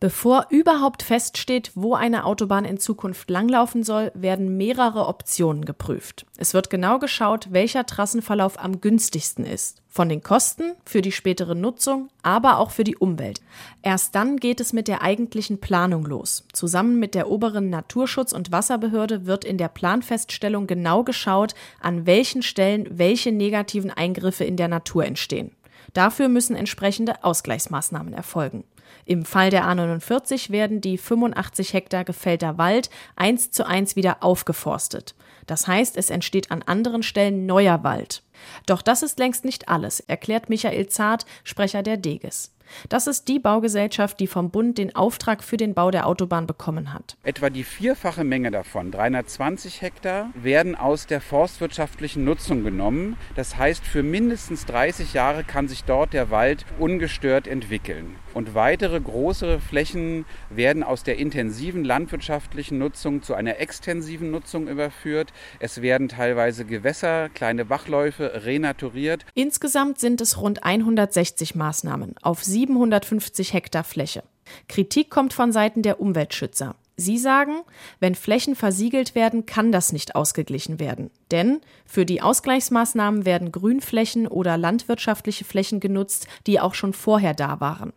Bevor überhaupt feststeht, wo eine Autobahn in Zukunft langlaufen soll, werden mehrere Optionen geprüft. Es wird genau geschaut, welcher Trassenverlauf am günstigsten ist. Von den Kosten für die spätere Nutzung, aber auch für die Umwelt. Erst dann geht es mit der eigentlichen Planung los. Zusammen mit der oberen Naturschutz- und Wasserbehörde wird in der Planfeststellung genau geschaut, an welchen Stellen welche negativen Eingriffe in der Natur entstehen. Dafür müssen entsprechende Ausgleichsmaßnahmen erfolgen. Im Fall der A49 werden die 85 Hektar gefällter Wald eins zu eins wieder aufgeforstet. Das heißt, es entsteht an anderen Stellen neuer Wald. Doch das ist längst nicht alles, erklärt Michael Zart, Sprecher der Deges. Das ist die Baugesellschaft, die vom Bund den Auftrag für den Bau der Autobahn bekommen hat. Etwa die vierfache Menge davon, 320 Hektar, werden aus der forstwirtschaftlichen Nutzung genommen. Das heißt, für mindestens 30 Jahre kann sich dort der Wald ungestört entwickeln. Und weitere größere Flächen werden aus der intensiven landwirtschaftlichen Nutzung zu einer extensiven Nutzung überführt. Es werden teilweise Gewässer, kleine Bachläufe renaturiert. Insgesamt sind es rund 160 Maßnahmen auf 750 Hektar Fläche. Kritik kommt von Seiten der Umweltschützer. Sie sagen, wenn Flächen versiegelt werden, kann das nicht ausgeglichen werden. Denn für die Ausgleichsmaßnahmen werden Grünflächen oder landwirtschaftliche Flächen genutzt, die auch schon vorher da waren.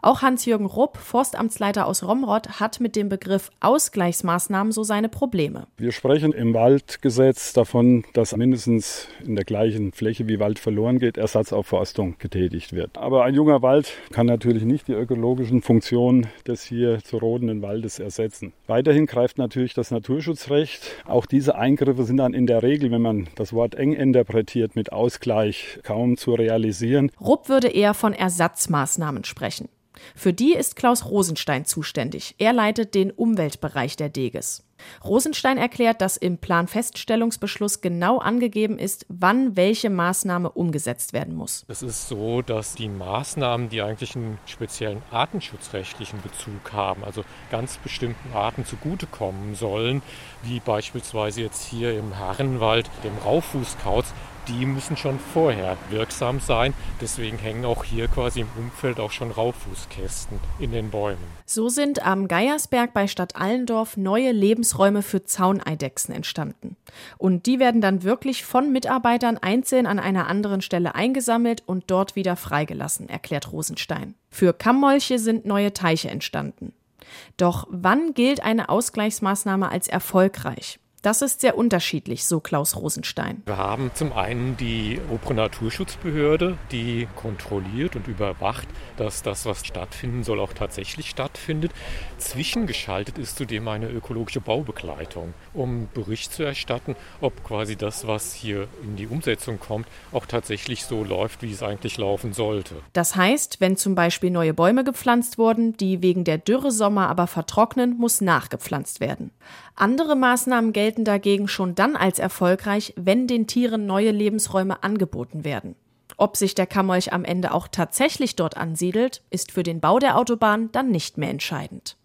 Auch Hans-Jürgen Rupp, Forstamtsleiter aus Romrod, hat mit dem Begriff Ausgleichsmaßnahmen so seine Probleme. Wir sprechen im Waldgesetz davon, dass mindestens in der gleichen Fläche wie Wald verloren geht, Ersatzaufforstung getätigt wird. Aber ein junger Wald kann natürlich nicht die ökologischen Funktionen des hier zu rodenden Waldes ersetzen. Weiterhin greift natürlich das Naturschutzrecht. Auch diese Eingriffe sind dann in der Regel, wenn man das Wort eng interpretiert, mit Ausgleich kaum zu realisieren. Rupp würde eher von Ersatzmaßnahmen sprechen. Für die ist Klaus Rosenstein zuständig. Er leitet den Umweltbereich der Deges. Rosenstein erklärt, dass im Planfeststellungsbeschluss genau angegeben ist, wann welche Maßnahme umgesetzt werden muss. Es ist so, dass die Maßnahmen, die eigentlich einen speziellen artenschutzrechtlichen Bezug haben, also ganz bestimmten Arten zugutekommen sollen, wie beispielsweise jetzt hier im Herrenwald, dem Raufußkauz, die müssen schon vorher wirksam sein. Deswegen hängen auch hier quasi im Umfeld auch schon Raufußkästen in den Bäumen. So sind am Geiersberg bei Stadt Allendorf neue Lebensräume für Zauneidechsen entstanden. Und die werden dann wirklich von Mitarbeitern einzeln an einer anderen Stelle eingesammelt und dort wieder freigelassen, erklärt Rosenstein. Für Kammmolche sind neue Teiche entstanden. Doch wann gilt eine Ausgleichsmaßnahme als erfolgreich? Das ist sehr unterschiedlich, so Klaus Rosenstein. Wir haben zum einen die obere Naturschutzbehörde, die kontrolliert und überwacht, dass das, was stattfinden soll, auch tatsächlich stattfindet. Zwischengeschaltet ist zudem eine ökologische Baubegleitung, um Bericht zu erstatten, ob quasi das, was hier in die Umsetzung kommt, auch tatsächlich so läuft, wie es eigentlich laufen sollte. Das heißt, wenn zum Beispiel neue Bäume gepflanzt wurden, die wegen der Dürresommer aber vertrocknen, muss nachgepflanzt werden. Andere Maßnahmen gelten gelten dagegen schon dann als erfolgreich, wenn den Tieren neue Lebensräume angeboten werden. Ob sich der Kammolch am Ende auch tatsächlich dort ansiedelt, ist für den Bau der Autobahn dann nicht mehr entscheidend.